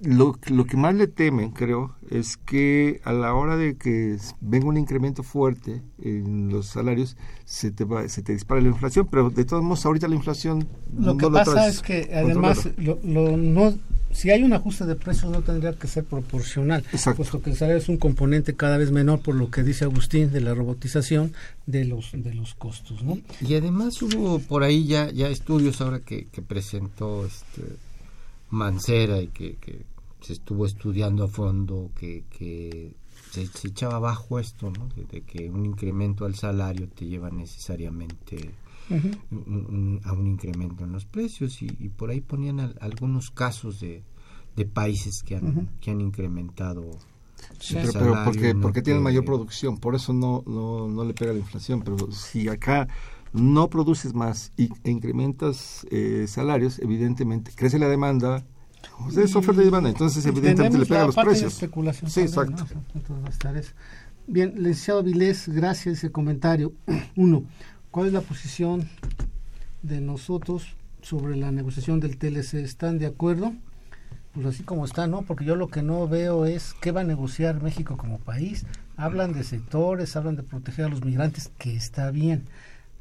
Speaker 5: lo, lo que más le temen, creo, es que a la hora de que venga un incremento fuerte en los salarios, se te, va, se te dispara la inflación, pero de todos modos, ahorita la inflación...
Speaker 3: Lo no que lo pasa es que además, lo, lo, no, si hay un ajuste de precios, no tendría que ser proporcional,
Speaker 5: Exacto.
Speaker 3: puesto que el salario es un componente cada vez menor, por lo que dice Agustín, de la robotización de los, de los costos. ¿no?
Speaker 4: Y además hubo por ahí ya, ya estudios ahora que, que presentó este Mancera y que, que se estuvo estudiando a fondo, que, que se, echaba abajo esto, ¿no? de, que un incremento al salario te lleva necesariamente a un incremento en los precios y, por ahí ponían algunos casos de, de países que han, que han incrementado
Speaker 5: pero, porque, porque tienen mayor producción, por eso no, no, no le pega la inflación, pero si acá no produces más y, e incrementas eh, salarios, evidentemente crece la demanda, es oferta y demanda, entonces evidentemente le pega los precios.
Speaker 3: especulación
Speaker 5: sí, exacto.
Speaker 3: Bien, licenciado Vilés, gracias ese comentario. <clears throat> Uno, ¿cuál es la posición de nosotros sobre la negociación del TLC? ¿Están de acuerdo? Pues así como está, ¿no? Porque yo lo que no veo es qué va a negociar México como país. Hablan de sectores, hablan de proteger a los migrantes, que está bien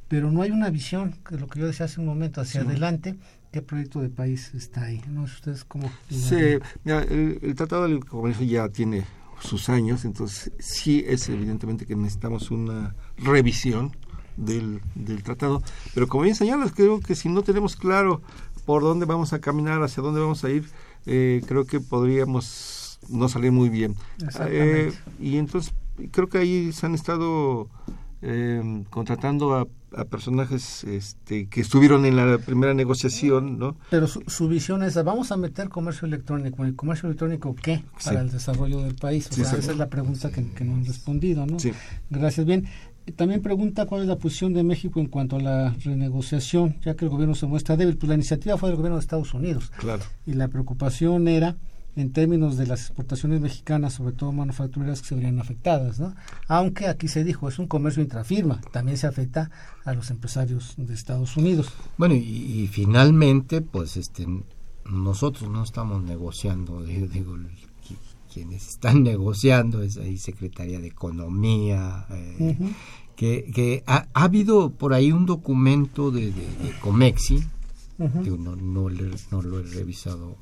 Speaker 3: pero no hay una visión, que es lo que yo decía hace un momento, hacia adelante, qué proyecto de país está ahí. ¿No ustedes cómo?
Speaker 5: Sí, mira, el, Tratado del Comercio ya tiene sus años, entonces sí es evidentemente que necesitamos una revisión del, del tratado, pero como bien señalas, creo que si no tenemos claro por dónde vamos a caminar, hacia dónde vamos a ir, eh, creo que podríamos no salir muy bien. Eh, y entonces creo que ahí se han estado eh, contratando a, personajes este, que estuvieron en la primera negociación, ¿no?
Speaker 3: Pero su, visión es, vamos a meter comercio electrónico. ¿El comercio electrónico qué? Para el desarrollo del país. O sea, esa es la pregunta que, que, no han respondido, ¿no? Gracias. Bien. También pregunta cuál es la posición de México en cuanto a la renegociación, ya que el gobierno se muestra débil. Pues la iniciativa fue del gobierno de Estados Unidos.
Speaker 5: Claro.
Speaker 3: Y la preocupación era en términos de las exportaciones mexicanas, sobre todo manufactureras que se verían afectadas, ¿no? Aunque aquí se dijo, es un comercio intrafirma, también se afecta a los empresarios de Estados Unidos.
Speaker 4: Bueno, y, finalmente, pues este nosotros no estamos negociando, <laughs> digo, quienes están <laughs> negociando es ahí Secretaría de Economía, eh, que, que ha, habido por ahí un documento de, Comexi, no, no, no, lo he revisado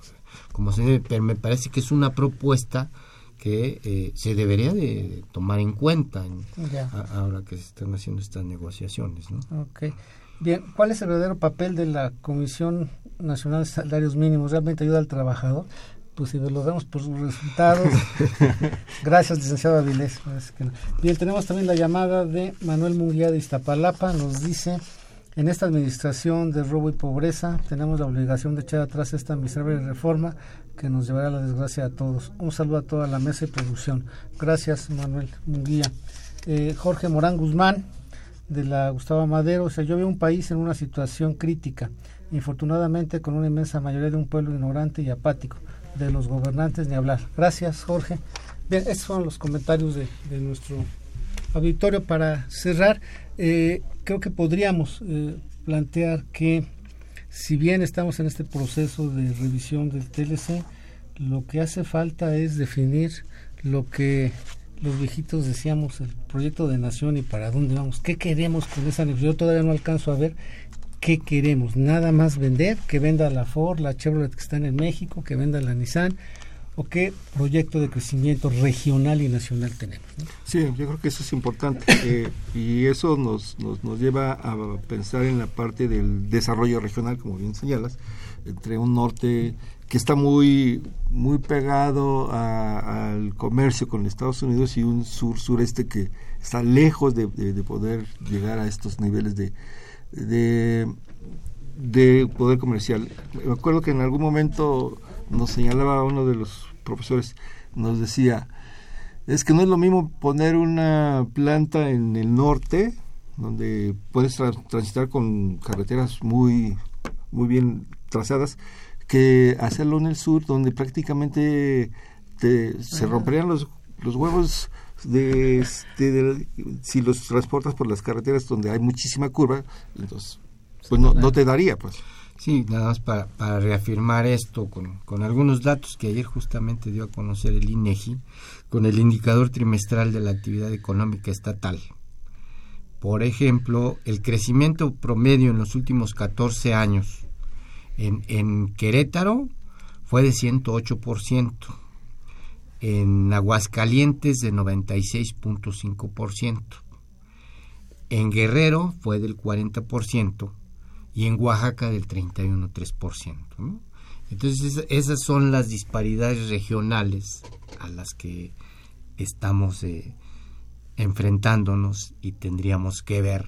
Speaker 4: como se pero me parece que es una propuesta que eh, se debería de tomar en cuenta ahora que se están haciendo estas negociaciones. ¿no?
Speaker 3: Okay. Bien, ¿cuál es el verdadero papel de la Comisión Nacional de Salarios Mínimos? ¿Realmente ayuda al trabajador? Pues si lo vemos por sus resultados. <laughs> Gracias, licenciado Avilés. Bien, tenemos también la llamada de Manuel Munguía de Iztapalapa. Nos dice en esta administración de robo y pobreza tenemos la obligación de echar atrás esta miserable reforma que nos llevará a la desgracia a todos. Un saludo a toda la mesa y producción. Gracias, Manuel Munguía. Eh, Jorge Morán Guzmán, de la Gustavo Madero. O sea, yo veo un país en una situación crítica, infortunadamente con una inmensa mayoría de un pueblo ignorante y apático. De los gobernantes ni hablar. Gracias, Jorge. Bien, estos son los comentarios de nuestro auditorio para cerrar. Eh, creo que podríamos eh, plantear que si bien estamos en este proceso de revisión del TLC, lo que hace falta es definir lo que los viejitos decíamos, el proyecto de nación y para dónde vamos, qué queremos con esa negociación. Yo todavía no alcanzo a ver qué queremos, nada más vender, que venda la Ford, la Chevrolet que están en México, que venda la Nissan, o qué proyecto de crecimiento regional y nacional tenemos.
Speaker 5: Sí, yo creo que eso es importante y eso nos, nos, nos, lleva a pensar en la parte del desarrollo regional, como bien señalas, entre un norte que está muy muy pegado al comercio con Estados Unidos y un sur sureste que está lejos de, de, poder llegar a estos niveles de, de poder comercial. Me acuerdo que en algún momento nos señalaba uno de los profesores, nos decía, es que no es lo mismo poner una planta en el norte, donde puedes transitar con carreteras muy, muy bien trazadas, que hacerlo en el sur, donde prácticamente te, se romperían los, los huevos de, este, si los transportas por las carreteras donde hay muchísima curva, entonces pues no, no te daría pues.
Speaker 4: Sí, nada más para, reafirmar esto con, algunos datos que ayer justamente dio a conocer el INEGI con el indicador trimestral de la actividad económica estatal. Por ejemplo, el crecimiento promedio en los últimos 14 años en, en Querétaro fue de 108%, en Aguascalientes de 96.5%, en Guerrero fue del 40%, y en Oaxaca del 31,3%. ¿no? Entonces esas son las disparidades regionales a las que estamos eh, enfrentándonos y tendríamos que ver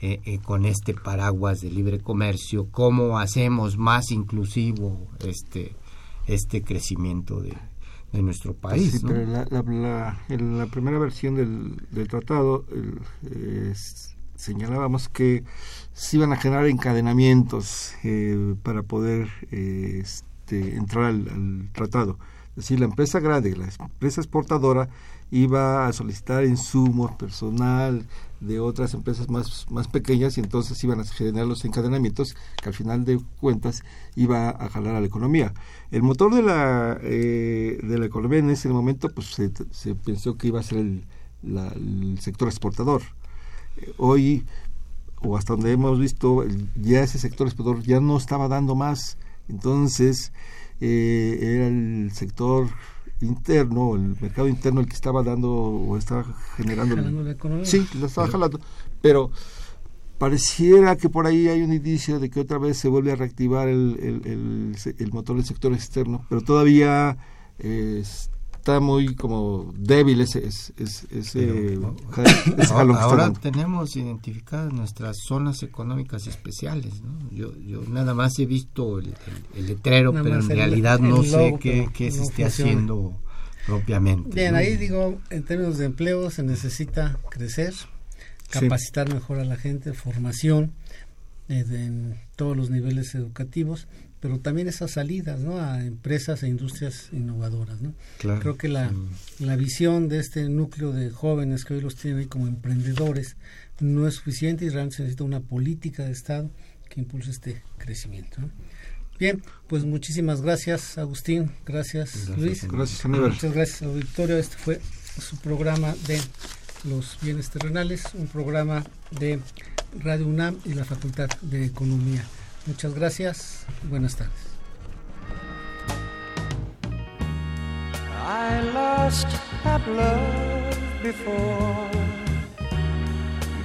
Speaker 4: eh, eh, con este paraguas de libre comercio cómo hacemos más inclusivo este este crecimiento de, nuestro país.
Speaker 5: Sí, pero la, en la primera versión del, tratado señalábamos que se iban a generar encadenamientos para poder este, entrar al, tratado. Es decir, la empresa grande, la empresa exportadora, iba a solicitar insumos, personal de otras empresas más, más pequeñas y entonces iban a generar los encadenamientos que al final de cuentas iba a jalar a la economía. El motor de la, eh, de la economía en ese momento pues se, pensó que iba a ser el, sector exportador. Hoy, o hasta donde hemos visto, ya ese sector exportador ya no estaba dando más. Entonces, eh, era el sector interno, el mercado interno el que estaba dando o estaba generando...
Speaker 3: la economía.
Speaker 5: Sí, lo estaba jalando, pero pareciera que por ahí hay un indicio de que otra vez se vuelve a reactivar el, el, el, motor del sector externo, pero todavía está muy como débil ese, ese, <laughs>
Speaker 4: ahora, tenemos identificadas nuestras zonas económicas especiales yo, yo nada más he visto el, letrero pero en realidad no sé qué, qué se esté haciendo propiamente
Speaker 3: bien ahí digo en términos de empleo se necesita crecer capacitar mejor a la gente formación eh, en todos los niveles educativos pero también esas salidas ¿no? a empresas e industrias innovadoras. ¿no? Creo que la, la visión de este núcleo de jóvenes que hoy los tienen como emprendedores no es suficiente y realmente se necesita una política de Estado que impulse este crecimiento. Bien, pues muchísimas gracias Agustín, gracias, Luis.
Speaker 5: Gracias Aníbal.
Speaker 3: Muchas gracias auditorio. Este fue su programa de los bienes terrenales, un programa de Radio UNAM y la Facultad de Economía. Muchas gracias. Buenas tardes. I lost love before.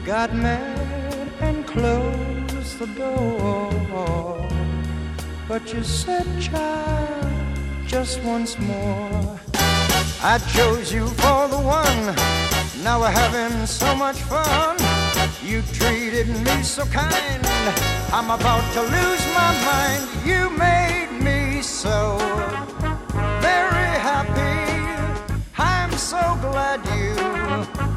Speaker 3: Got mad and closed the door. But you said, child, just once more. I chose you for the one. Now we're having so much fun. You treated me so kind. I'm about to lose my mind. You made me so very happy. I'm so glad you